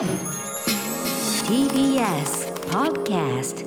TBS Podcast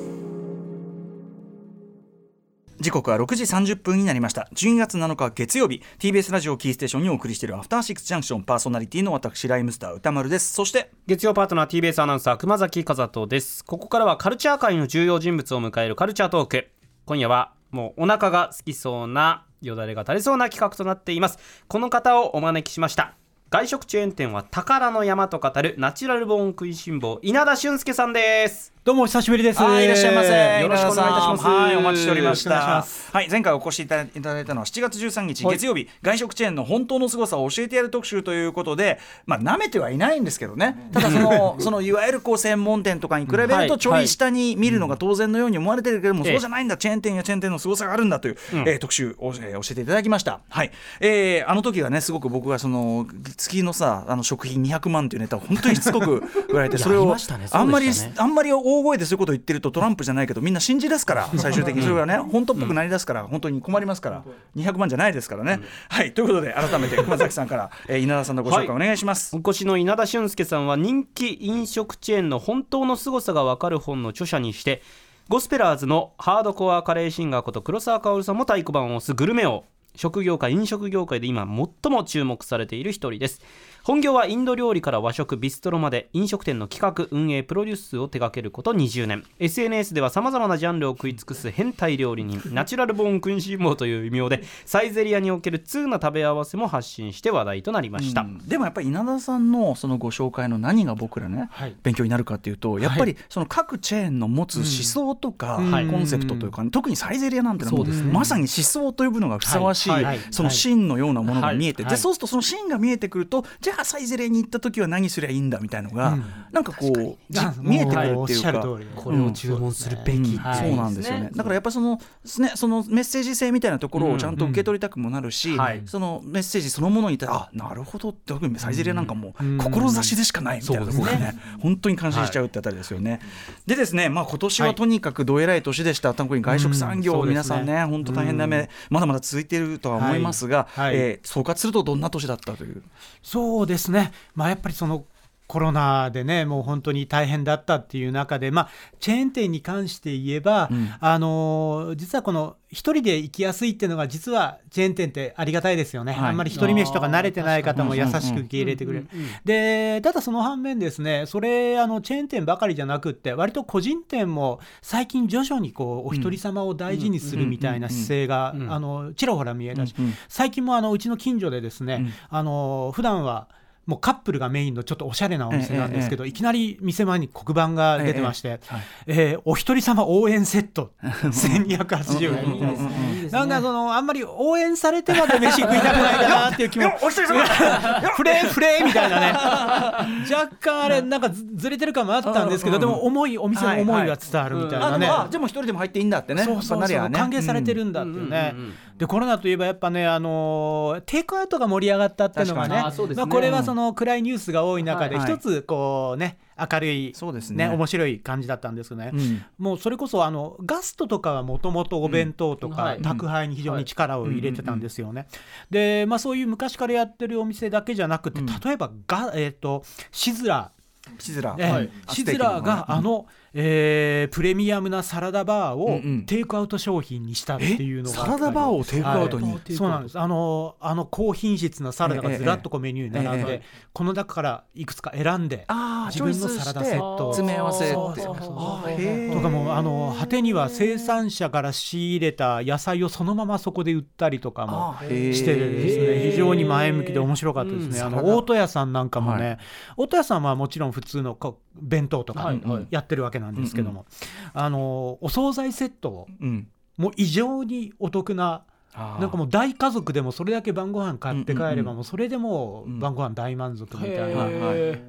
時刻は6時30分になりました。12月7日月曜日。TBS ラジオキーステーションにお送りしているアフターシックスジャンクションパーソナリティの私ライムスター歌丸です。そして月曜パートナー TBS アナウンサー熊崎和人です。ここからはカルチャー界の重要人物を迎えるカルチャートーク。今夜はもうお腹が好きそうなよだれが垂れそうな企画となっています。この方をお招きしました外食チェーン店は宝の山と語るナチュラルボーン食いしん坊稲田俊介さんです。どうもお久しぶりです。はいいらっしゃいませ。よろしくお願いいたします。はいお待ちしておりましたはい前回お越しいただいたのは7月13日はい。月曜日。外食チェーンの本当の凄さを教えてやる特集ということでまあ舐めてはいないんですけどね。ただその そのいわゆるこう専門店とかに比べるとちょい下に見るのが当然のように思われてるけどもええそうじゃないんだ。チェーン店やチェーン店の凄さがあるんだというえー特集をえー教えていただきました。はい。えーあの時はねすごく僕がその月のさあの食費200万というネタを本当にしつこく言われて それをあんまりあんまり大声でそういうこと言ってるとトランプじゃないけどみんな信じ出すから最終的に。それがね本当っぽくなりだすから本当に困りますから。200万じゃないですからね。はい。ということで改めて熊崎さんから、えー稲田さんのご紹介お願いします。お越しの稲田俊介さんは人気飲食チェーンの本当の凄さがわかる本の著者にしてゴスペラーズのハードコアカレーシンガーこと黒沢薫さんも太鼓判を押すグルメ王食業界飲食業界で今最も注目されている一人です。本業はインド料理から和食ビストロまで飲食店の企画運営プロデュースを手掛けること20年。SNS ではさまざまなジャンルを食い尽くす変態料理人ナチュラルボーン君子坊という異名でサイゼリアにおける通な食べ合わせも発信して話題となりました、うん。でもやっぱり稲田さんのそのご紹介の何が僕らね、はい。勉強になるかっていうとやっぱりその各チェーンの持つ思想とか、うん。コンセプトというか、特にサイゼリアなんてのはもうそうですね。まさに思想と呼ぶのがふさわしい、はい。はい。その芯のようなものが見えて、はい。でそうするとその芯が見えてくるとじゃあサイゼリアに行った時は何すりゃいいんだみたいのが、うん。なんかこう見えてくるっていうか。通り。でこれを注文するべき、うんはいそうなんですよね、だからやっぱその,、ね、そのメッセージ性みたいなところをちゃんと受け取りたくもなるし、そのメッセージそのものに対してあ。なるほどって特にサイゼリアなんかもうん。志でしかないみたいなところがね,、本当に感心しちゃうってあたりですよね。でですね、まあ、今年はとにかくどえらい年でした、特に外食産業、皆さんね本当大変な目、まだまだ続いているとは思いますが、はいはいえー総括するとどんな年だったという？そうですね。まあやっぱりそのコロナでねもう本当に大変だったっていう中で、まあ、チェーン店に関して言えば、うん。あのー実はこの一人で行きやすいっていうのが実はチェーン店ってありがたいですよね、はい。あんまり一人飯とか慣れてない方も優しく受け入れてくれる。でただその反面ですねそれあのチェーン店ばかりじゃなくって割と個人店も最近徐々にこうお一人様を大事にするみたいな姿勢がうんあのちらほら見えたし、最近もあのうちの近所でですね、うん。あの普段はもうカップルがメインのちょっとおしゃれなお店なんですけど、いきなり店前に黒板が出てまして、えーお一人様応援セット。1280円みたいな。なんかそのあんまり応援されてまで飯食いたくないかなっていう気も。お一人様フレーフレーみたいなね。若干あれなんかずずれてる感もあったんですけど、でも思いお店の思いが伝わるみたいあなね、あでも一人でも入っていいんだってね。そうそう歓迎されてるんだっていうね、でコロナといえばやっぱね、あのーテイクアウトが盛り上がったっていうのがね。に。あそうですね。まあ、これはその暗いニュースが多い中ではい。一つこうね明るい、そうですね。ね面白い感じだったんですよね。うん。もうそれこそあのガストとかはもともとお弁当とかうんはい。宅配に非常に力を入れてたんですよね。で、まあ、そういう昔からやってるお店だけじゃなくてうん。例えばが、えー、とシズラ。シズラ、ええ。はい。シズラーがあ、の、えープレミアムなサラダバーをうんうん。テイクアウト商品にしたっていうのがサラダバーをテイクアウトに、はい。そうなんです。あのあの高品質なサラダがずらっとこうメニューに並んで、えええこの中からいくつか選んで自分のサラダセットを。詰め合わせとかもうあの果てには生産者から仕入れた野菜をそのままそこで売ったりとかもしててですね非常に前向きで面白かったですね、あの大戸屋さんなんかもね、はい。大戸屋さんはもちろん普通の弁当とかやってるわけなんですけども、あのお惣菜セットをうん。もう異常にお得ななんかもう大家族でもそれだけ晩ご飯買って帰ればもうそれでもう晩ご飯大満足みたいな、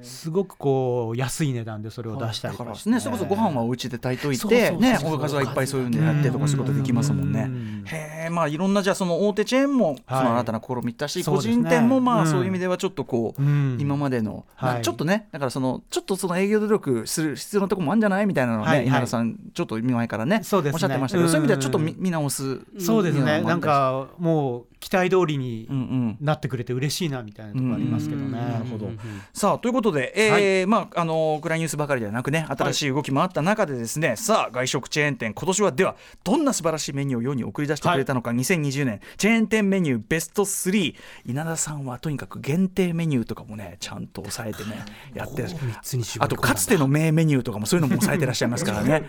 すごくこう安い値段でそれを出したりとからして。ねそれこそご飯はお家で炊いといてねおかずはいっぱいそういうのやってとかそういうことできますもんね。うん。へえまあいろんなじゃあその大手チェーンもそはい。の新たな試みだし個人店もまうん。あそういう意味ではちょっとこううん。今までのちょっとねだからそのちょっとその営業努力する必要なところもあるんじゃないみたいなのをはいはい。ね稲田さんちょっと前からねそうですね。おっしゃってましたけどそういう意味ではちょっと見見直すそうですね。なんみもう期待通りになってくれて嬉しいなみたいなところありますけどね。なるほど。さあということで、えーまああの暗いニュースばかりではなくね新しい動きもあった中でですね、さあ外食チェーン店今年はではどんな素晴らしいメニューを世に送り出してくれたのか、2020年チェーン店メニューベスト3稲田さんはとにかく限定メニューとかもねちゃんと抑えてねやってらっしゃる。3つに絞あとかつての名メニューとかもそういうのも抑えてらっしゃいますからね。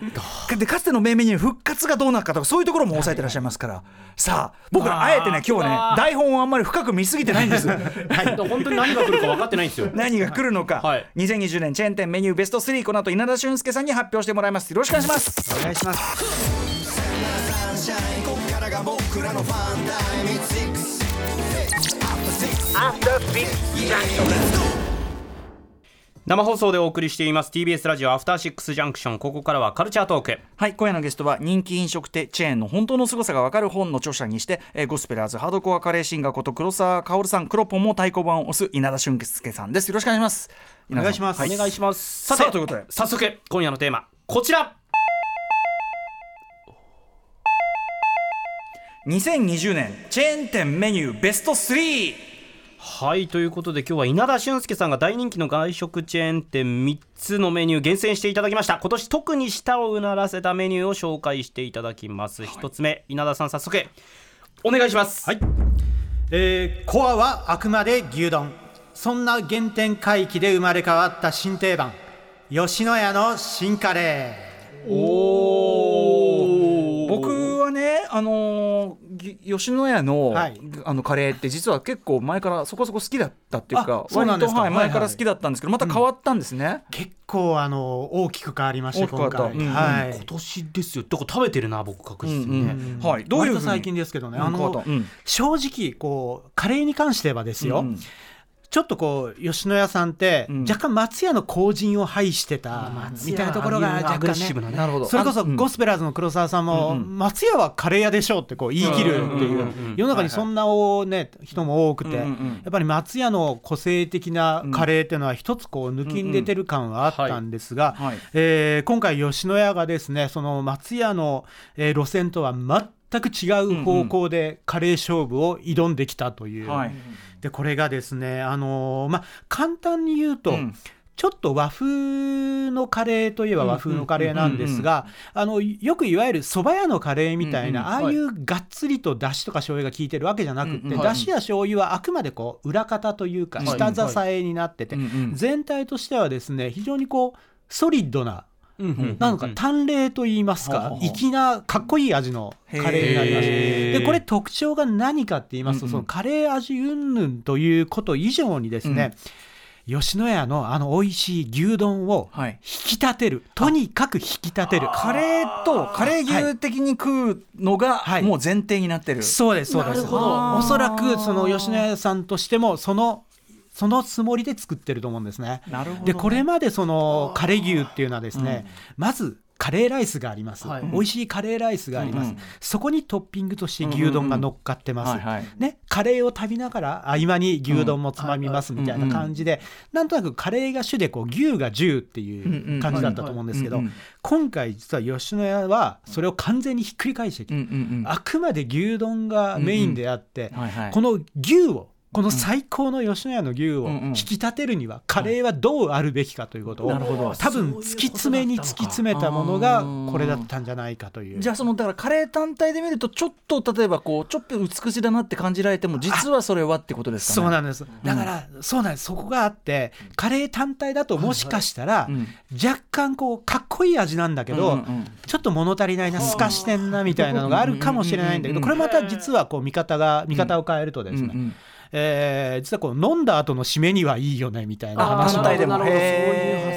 でかつての名メニュー復活がどうなるかとかそういうところも抑えてらっしゃいますから。さあ僕らあえてね今日はね台本をあんまり深く見すぎてないんです。本当に何が来るか分かってないんですよ。何が来るのか、はい。2020年チェーン店メニューベスト3この後稲田俊介さんに発表してもらいます。よろしくお願いします。お願いします。生放送でお送りしています。TBS ラジオアフターシックスジャンクションここからはカルチャートークはい今夜のゲストは人気飲食店チェーンの本当の凄さがわかる本の著者にして、えーゴスペラーズハードコアカレーシンガーこと黒沢薫さん黒ポンも太鼓判を押す稲田俊介さんです。よろしくお願いします。お願いします。はお願いします。さてさあということで。早速今夜のテーマこちら。2020年チェーン店メニューベスト 3! はいということで今日は稲田俊介さんが大人気の外食チェーン店3つのメニュー厳選していただきました。今年特に舌をうならせたメニューを紹介していただきます。一、つ目稲田さん早速お願いします。はい、えーコアはあくまで牛丼。そんな原点回帰で生まれ変わった新定番吉野家の新カレ僕はね、あのーぎ吉野家の,、はい。あのカレーって実は結構前からそこそこ好きだったっていうかあそうなんですか。割と、はい、前から好きだったんですけどまた変わったんですね、ー結構あの大きく変わりまして大きく変わ今回、うんはい。今年ですよ。だから食べてるな僕確実に。ね、うんはい。どういうふうに？割と最近ですけどね、うんあの正直こうカレーに関してはですよ、うんちょっとこう吉野家さんって、うん。若干松屋の後陣を排してたみたいなところが若干ね。それこそゴスペラーズの黒沢さんも、松屋はカレー屋でしょうってこう言い切るっていう世の中にそんなおね人も多くて、やっぱり松屋の個性的なカレーっていうのは一つこう抜きん出てる感はあったんですが、はい。えー今回吉野家がですねその松屋の、えー路線とは全く違う方向でカレー勝負を挑んできたという、はいでこれがですねあのーまあ簡単に言うと、うん。ちょっと和風のカレーといえば和風のカレーなんですが、あのよくいわゆる蕎麦屋のカレーみたいな、ああいうがっつりとだしとか醤油が効いてるわけじゃなくって、だしや醤油はあくまでこう裏方というかはい。下支えになってて、全体としてはですね非常にこうソリッドなうんうんなのか淡麗と言いますか粋なかっこいい味のカレーになりましてでこれ特徴が何かって言いますと、そのカレー味云々ということ以上にですね、吉野家のあの美味しい牛丼をはい。引き立てる。とにかく引き立てる。カレーとカレー牛的に食うのがはい。もう前提になってる、そうですそうです。なるほど。おそらくその吉野家さんとしてもそのそのつもりで作ってると思うんですね。なるほどでこれまでそのカレー牛っていうのはですね、まずカレーライスがあります、はい。美味しいカレーライスがあります、うんうん。そこにトッピングとして牛丼が乗っかってます、ね、カレーを食べながら合間に牛丼もつまみますみたいな感じで、なんとなくカレーが主でこう牛が10っていう感じだったと思うんですけど、うんうん今回実は吉野家はそれを完全にひっくり返してきて、うんうんうん。あくまで牛丼がメインであって、この牛をこの最高の吉野家の牛を引き立てるにはカレーはどうあるべきかということをなるほど。多分突き詰めに突き詰めたものがこれだったんじゃないかという。じゃあそのだからカレー単体で見るとちょっと例えばこうちょっと美しいだなって感じられても実はそれはってことですかね。そうなんです。だから、そうなんです。そこがあってカレー単体だともしかしたら、うん。若干こうかっこいい味なんだけど、うんうんうん。ちょっと物足りないな透かしてんなみたいなのがあるかもしれないんだけどこれまた実はこう見方が見方を変えるとですね、うんうんえー実はこう飲んだ後の締めにはいいよねみたいな話も。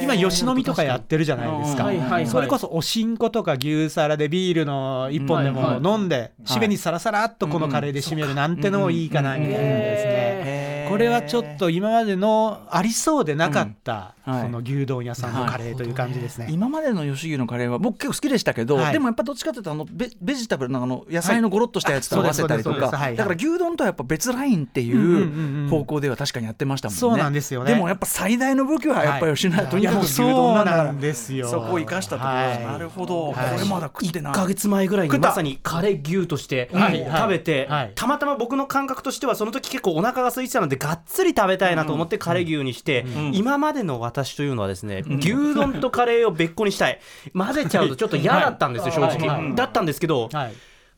今吉野みとかやってるじゃないですか、はいはいはい。それこそおしんことか牛皿でビールの一本でも飲んで、締めにさらさらっとこのカレーで締めるなんてのもいいかなみたいなですね、これはちょっと今までのありそうでなかった、うんはい。この牛丼屋さんのカレーという感じですね。今までの吉牛のカレーは僕結構好きでしたけど、はい。でもやっぱどっちかというとあのベベジタブルのあの野菜のゴロッとしたやつと合わせたりとかはいはいだから牛丼とはやっぱ別ラインっていう方向では確かにやってましたもんね。そうなんですよね。でもやっぱ最大の武器はやっぱ吉野家、とにかく牛丼なんだからですよ。そこを生かしたところなるほど、はい。これまだ食ってない。1か月前ぐらいにまさにカレー牛として食べて、はい。たまたま僕の感覚としてはその時結構お腹が空いてたのでがっつり食べたいなと思ってカレー牛にして、今までの私というのはですね、牛丼とカレーを別個にしたい。混ぜちゃうとちょっと嫌だったんですよ、正直、だったんですけど、はい。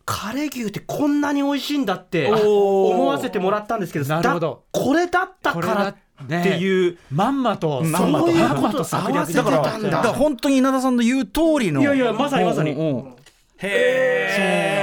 カレー牛ってこんなに美味しいんだって思わせてもらったんですけどなるほど。だこれだったからっていう。まんまとそういうこと合わせてだ。からたんだだから本当に稲田さんの言う通りの。いやいやまさにまさに。へえ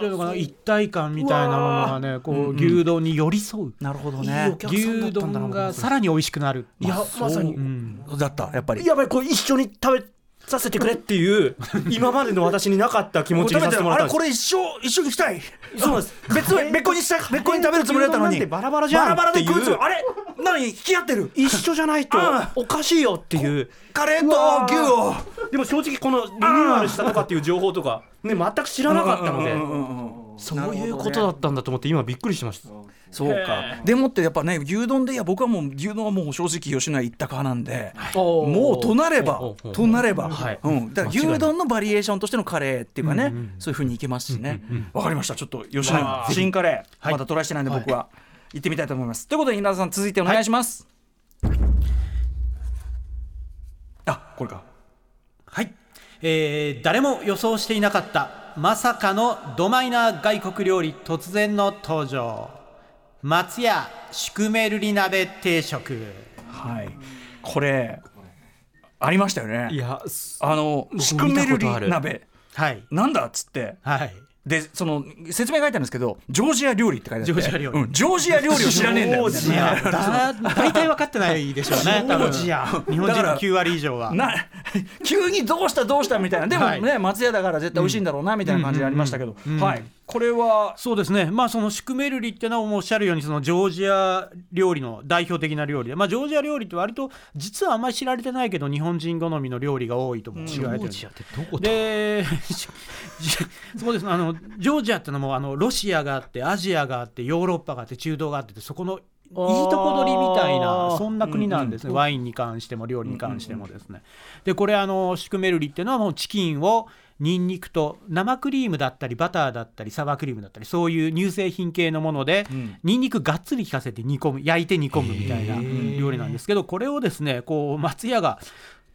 ていうのかな一体感みたいなものがねこう牛丼に寄り添う。なるほどいいね。牛丼がさらに美味しくなる。いやまさに。うん。だったやっぱり。やばいこれ一緒に食べさせてくれっていう 今までの私になかった気持ちにさせてもらったんです。あれこれ一生一緒にしたい。そうです。別に別個にした別個に食べるつもりだったのに。バラバラじゃん。バラバラで食うつあれ何引き合ってる。一緒じゃないとあおかしいよっていう。カレーと牛を。でも正直このリニューアルしたとかっていう情報とかね全く知らなかったのでそういうことだったんだと思って今びっくりしましたそうか。でもってやっぱね牛丼でいや僕はもう牛丼はもう正直吉野家一択派なんでもうとなればとなれば、はい。うん、だから牛丼のバリエーションとしてのカレーっていうかね、そういうふうにいけますしね。わ、かりました。ちょっと吉野家新カレー、まだトライしてないんで僕は行ってみたいと思います、ということで稲田さん続いてお願いします、あこれか。はい、えー誰も予想していなかったまさかのドマイナー外国料理突然の登場松屋シュクメルリ鍋定食。はい。これありましたよね。やあの僕シュクメルリ見たことある。鍋。はい。なんだっつって。はい。でその説明書いてあるんですけどジョージア料理って書いてあって。ジョージア料理。うん、ジョージア料理を知らねえんだよみたいないやだ大体分かってないでしょうね 多分日本人だからの9割以上は。な 急にどうしたどうしたみたいな。でもね、はい。松屋だから絶対美味しいんだろうなみたいな感じでありましたけど、うん。はいこれは？そうですね、まあ、そのシュクメルリっていうのはおっしゃるようにそのジョージア料理の代表的な料理で、まあ、ジョージア料理って割と実はあんまり知られてないけど日本人好みの料理が多いとも知られてる、ってどこで そうです。あのジョージアってのもあのロシアがあってアジアがあってヨーロッパがあって中東があってそこのいいとこ取りみたいなそんな国なんですね、ワインに関しても料理に関してもですね。でこれあのシュクメルリっていうのはもうチキンをニンニクと生クリームだったりバターだったりサワークリームだったりそういう乳製品系のもので、ニンニクがっつり効かせて煮込む焼いて煮込むみたいな料理なんですけどこれをですねこう松屋が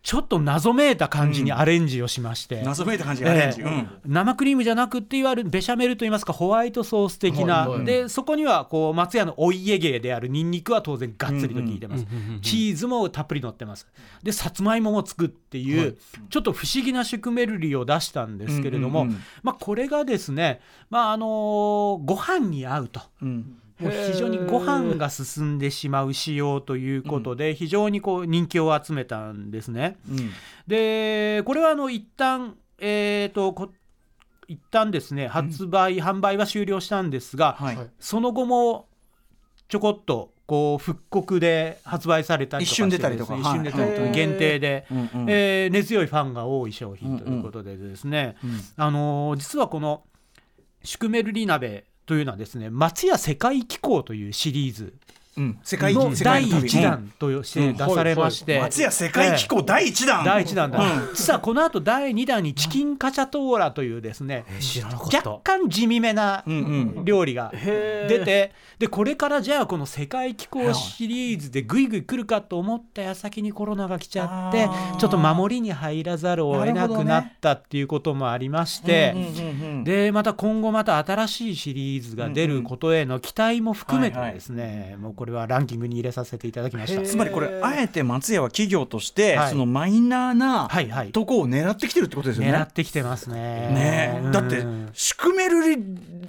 ちょっと謎めいた感じにアレンジをしまして、謎めいた感じがアレンジ、ええ。うん。生クリームじゃなくっていわゆるベシャメルといいますかホワイトソース的な、でそこにはこう松屋のお家芸であるニンニクは当然がっつりと効いてます、チーズもたっぷり乗ってます。でさつまいももつくっていう、ちょっと不思議なシュクメルリを出したんですけれども、うんうんうん。まあ、これがですね、まああのーご飯に合うと。うんもう非常にご飯が進んでしまう仕様ということで、非常にこう人気を集めたんですね。うん。でこれはあの一旦えー、とこ一旦ですね発売、販売は終了したんですが、はい。その後もちょこっとこう復刻で発売されたりとか一瞬出たりとか。一瞬出たりとかはい。限定で、うんうん。えー根強いファンが多い商品ということでですね、あのー実はこのシュクメルリ鍋というのはですね松屋世界機構というシリーズ世界の第世界の旅。1弾として出されまして、うん。松屋世界機構第一弾、第1弾。だ、実はこの後第2弾にチキンカチャトーラというですね、若干地味めな料理が出てでこれからじゃあこの世界機構シリーズでぐいぐい来るかと思った矢先にコロナが来ちゃってちょっと守りに入らざるを得なくなったっていうこともありまして、でまた今後また新しいシリーズが出ることへの期待も含めてですね、もうこれはランキングに入れさせていただきました。つまりこれあえて松屋は企業として、はいそのマイナーなはいはいとこを狙ってきてるってことですよね。狙ってきてますね。ねえだってうんシュクメルリ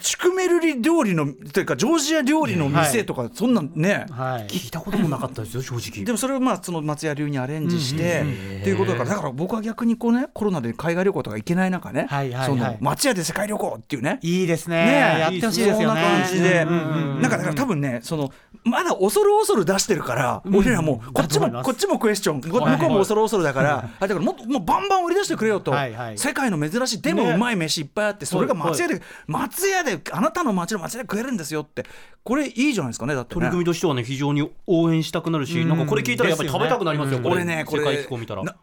シュクメルリ料理のというかジョージア料理の店とか、そんなんね、はい。聞いたこともなかったですよ正直。でもそれをまあその松屋流にアレンジして、っていうことだからだから僕は逆にこうねコロナで海外旅行とか行けない中ね、はいはいはい。その松屋で世界旅行っていうね。いいですね。やってほしいですよね。そんな感じで、なんかだから多分ねそのまだ恐る恐る出してるから、俺らもこっちもこっちもクエスチョン向こうも恐る恐るだから、あだからもっともうバンバン売り出してくれよと、世界の珍しいでもね。うまい飯いっぱいあってそれが松屋で、松屋であなたの町の松屋で食えるんですよって。これいいじゃないですかねだってね。取り組みとしてはね非常に応援したくなるし、うん。なんかこれ聞いたらやっぱり食べたくなりますよ、うん。これ俺ねこれ世界機構見たら。な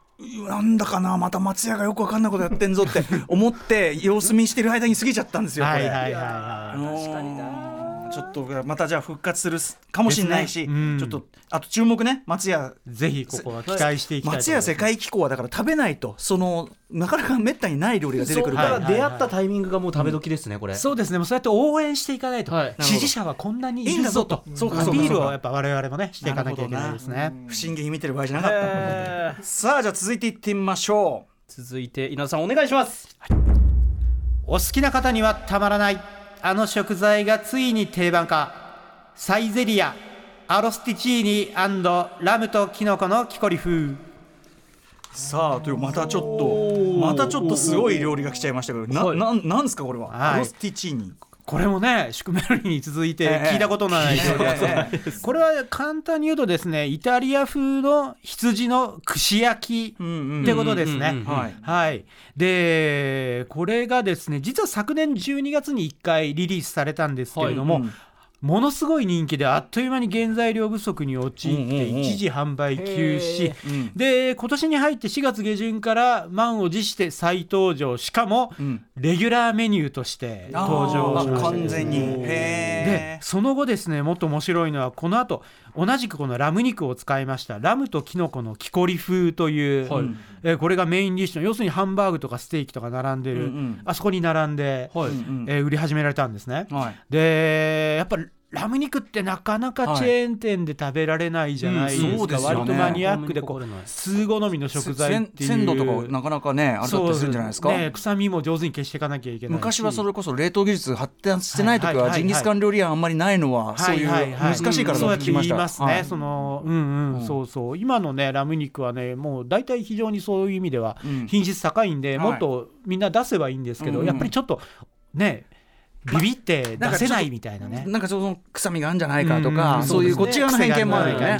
なんだかなまた松屋がよくわかんないことやってんぞって思って様子見してる間に過ぎちゃったんですよこれ。はいはいはいは確かになちょっとまたじゃあ復活するかもしれないし、ね。うん。ちょっとあと注目ね。松屋。いぜひここは期待していきたい松屋世界機構はだから食べないとそのなかなかめったにない料理が出てくるから、そっから出会ったタイミングがもう食べ時ですねこれ、そうですね。もうそうやって応援していかないと、はい。支持者はこんなにいるぞと。いいん。だぞとそうかそうかアピールをやっぱ我々もねしていかなきゃいけないですね。不審げに見てる場合じゃなかったさあじゃあ続いていってみましょ続いて稲田さんお願いします。お好きな方にはたまらないあの食材がついに定番化サイゼリアアロスティチーニラムとキノコの木こり風。うさあというまたちょっとまたちょっとすごい料理が来ちゃいましたけどな,、はい。なんなんですかこれは、はい。アロスティチーニこれもねシュクメルリに続いてええ。聞いたことのない料理ですねこれは簡単に言うとですねイタリア風の羊の串焼きってことですね、はい、でこれがですね実は昨年12月に1回リリースされたんですけれども、はい。うんものすごい人気であっという間に原材料不足に陥って一時販売休止、うん。で今年に入って4月下旬から満を持して再登場。しかもうん。レギュラーメニューとして登場しました。あ完全に。でへその後ですねもっと面白いのはこの後同じくこのラム肉を使いました。ラムとキノコの木こり風という、はい。えーこれがメインディッシュの要するにハンバーグとかステーキとか並んでる、うん。うんあそこに並んで、はい。えー売り始められたんですね。はい。でやっぱラム肉ってなかなかチェーン店で食べられないじゃないですか、うんそうですよね。割とマニアックでこう通好みの食材っていう。鮮度とかなかなかねあれだったりするんじゃないですか。ね、臭みも上手に消していかなきゃいけないし。昔はそれこそ冷凍技術発展してない時はいはいはいはジンギスカン料理屋あんまりないのはそういうはいはい。はい難しいからそうやって言いますね、はい。そのうんうん、うん。そうそう。今のねラム肉はねもう大体非常にそういう意味ではうん。品質高いんで、はい。もっとみんな出せばいいんですけど、うん。やっぱりちょっとねビビって出せないみたいなね。なんかその臭みがあるんじゃないかとうんか、うん。そういうこっち側の偏見もあるよね。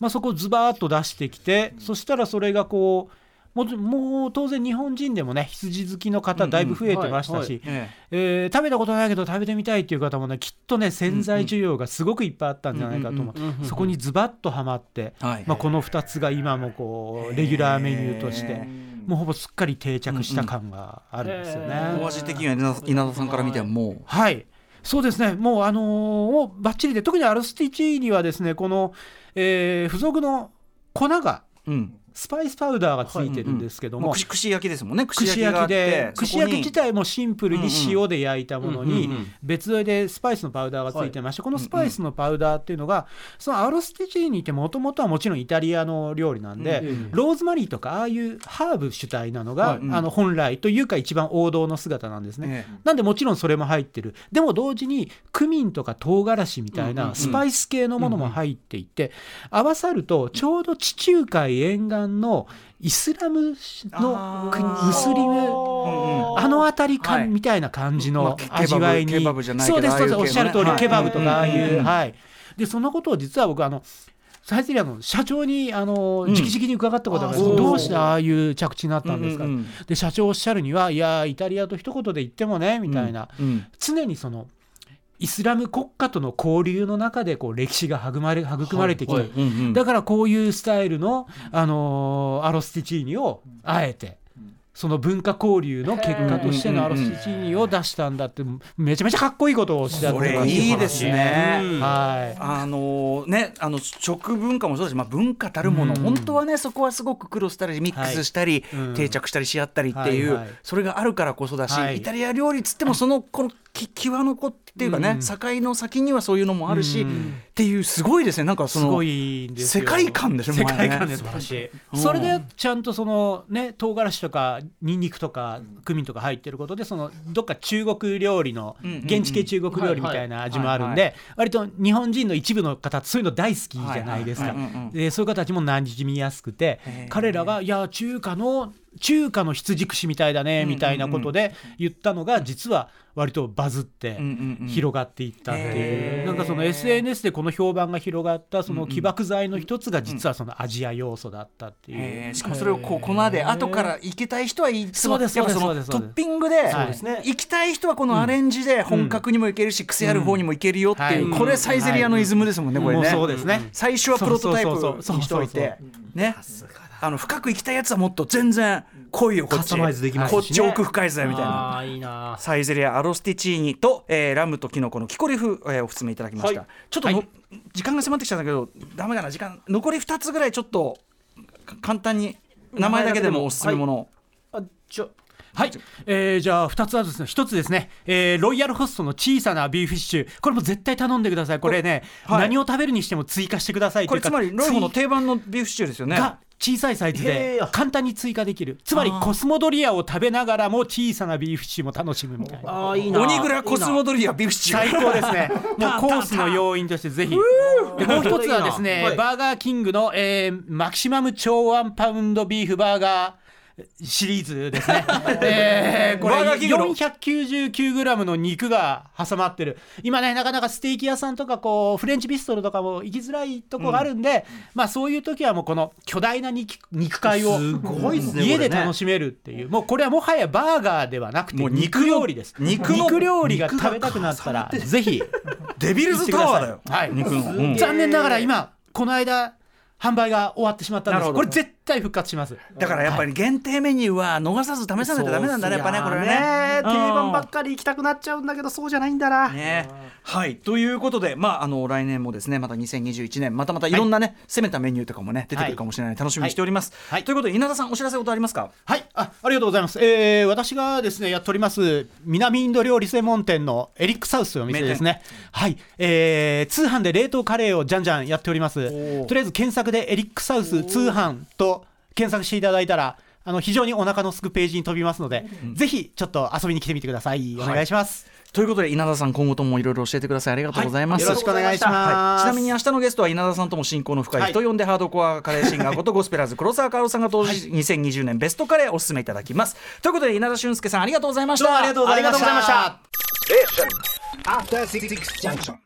まあ、そこをズバーッと出してきて、そしたらそれがこうもうもう当然日本人でもね羊好きの方だいぶ増えてましたし、食べたことないけど食べてみたいっていう方もねきっとね潜在需要がすごくいっぱいあったんじゃないかと思う、そこにズバッとはまって、まあ、この2つが今もこうレギュラーメニューとしてもうほぼすっかり定着した感があるんですよね。お味的には稲田さんから見てももう。はい。そうですね。もうあのーもうバッチリで特にアルスティチーニはですねこの、えー付属の粉がうんスパイスパウダーがついてるんですけども、もう串串焼きですもんね。串串焼きで串焼き自体もシンプルに塩で焼いたものにうんうんうん。別でスパイスのパウダーがついてましてこのスパイスのパウダーっていうのがそのアロスティチーニってもともとはもちろんイタリアの料理なんでうんローズマリーとかああいうハーブ主体なのがはい。あの本来というか一番王道の姿なんですね。えなんでもちろんそれも入ってる。でも同時にクミンとか唐辛子みたいうんうんうなん。スパイス系のものも入っていて合わさるとちょうど地中海沿岸のイスラムの国ムスリムうんうん。あの辺りはい。感みたいな感じの味わいに、そうですそうですおっしゃる通り、はい。ケバブとかああいう、うんうん。うんはい。でそのことを実は僕あのサイゼリアの社長にあのん。直々に伺ったことがあるんです。うどうしてああいう着地になったんですか、うんうんで社長おっしゃるにはいやイタリアと一言で言ってもねみたいな、うん。常にそのイスラム国家との交流の中でこう歴史が育まれ育まれてきて、だからこういうスタイルの、あのーアロスティチーニをあえて。その文化交流の結果としてのアロスティチーニを出したんだってめちゃめちゃかっこいいことをおっしゃっていいですね。うんはい。あのね、あの食文化もそうだし、まあ、文化たるもの、うん。本当はねそこはすごく苦労したりミックスしたり、うん。定着したりし合ったりっていう、はいはい。それがあるからこそだし、はい。イタリア料理っつってもそのこのき際の子っていうかね、うん。境の先にはそういうのもあるし、うん。っていうすごいですね。なんかその世界観でしょ世界観です素晴らしい。それでちゃんとそのね唐辛子とかニンニクとかクミンとか入ってることでそのどっか中国料理のうんうんうん。現地系中国料理みたいな味もあるんで割と日本人の一部の方そういうの大好きじゃないですか。でそういう方たちも馴染みやすくて彼らがいや中華の中華の羊串みたいだねみたいなことで言ったのが実は割とバズって広がっていったっていう。なんかその SNS でこの評判が広がったその起爆剤の一つが実はそのアジア要素だったっていう。えー。しかもそれをこう粉で後から行きたい人はいつもそうですやっぱそそうですそうです。のトッピングでそうですね。行きたい人はこのアレンジで本格にもいけるし癖ある方にもいけるよっていううん。これサイゼリアのイズムですもんねこれもうねそうですね。最初はプロトタイプそうそうそうにしといて。そうねあの深く行きたいやつはもっと全然来いよこっちこっち奥深いぜみたいなあーいいな。サイゼリアアロスティチーニと、えーラムとキノコのキコリフ、えーおすすめいただきました、はい。ちょっとの、はい。時間が迫ってきたんだけどダメだな時間。残り2つぐらいちょっとか簡単に名前だけでもおすすめものを、あちょはい、えーじゃあ2つはですね1つですね、えーロイヤルホストの小さなビーフシチュー。これも絶対頼んでください。これねはい。何を食べるにしても追加してくださいこれつまりロイホの追定番のビーフシチューですよね。が小さいサイズへでー簡単に追加できる。つまりコスモドリアを食べながらも小さなビーフシチューも楽しむみたいな。あーいいな。オニグラコスモドリアビーフシチュー。最高ですね。もうコースの要因としてぜひ。でもう一つはですね、はい。バーガーキングの、えーマキシマム超ワンパウンドビーフバーガーシリーズですね、えーこれバーガーキングの 499g の肉が挟まってる。今ねなかなかステーキ屋さんとかこうフレンチビストロとかも行きづらいとこがあるんで、まあそういう時はもうこの巨大な肉肉塊をすごいっすね家で楽しめるっていう。もうこれはもはやバーガーではなくて肉肉料理です。肉料理が食べたくなったらぜひ デビルズタワーだよ。はい、肉の、うん。残念ながら今この間販売が終わってしまったんです。これ絶対復活します。だからやっぱり限定メニューは逃さず試さないとダメなんだねやっぱねこれはね。定番ばっかり行きたくなっちゃうんだけどそうじゃないんだな、ね、はい。ということで、まあ、あの来年もですねまた2021年またまたい。ろんなね、攻めたメニューとかもね出てくるかもしれない、楽しみにしております、はい。ということで稲田さんお知らせことありますか？はい。あありがとうございます、えー私がですねやっております南インド料理専門店のエリックサウスお店ですね。はい、えー通販で冷凍カレーをじゃんじゃんやっております。ー。とりあえず検索でエリックサウス通販と検索していただいたらあの非常にお腹のすくページに飛びますので、ぜひちょっと遊びに来てみてください。お願いします、ということで稲田さん今後ともいろいろ教えてください。ありがとうございます、よろしくお願いします、はい、ちなみに明日のゲストは稲田さんとも親交の深い、はい人呼んでハードコアカレーシンガーことゴスペラーズ黒沢薫さんが当時、2020年ベストカレーをお勧めいただきます。ということで稲田俊介さんありがとうございました。どうもありがとうございました。あ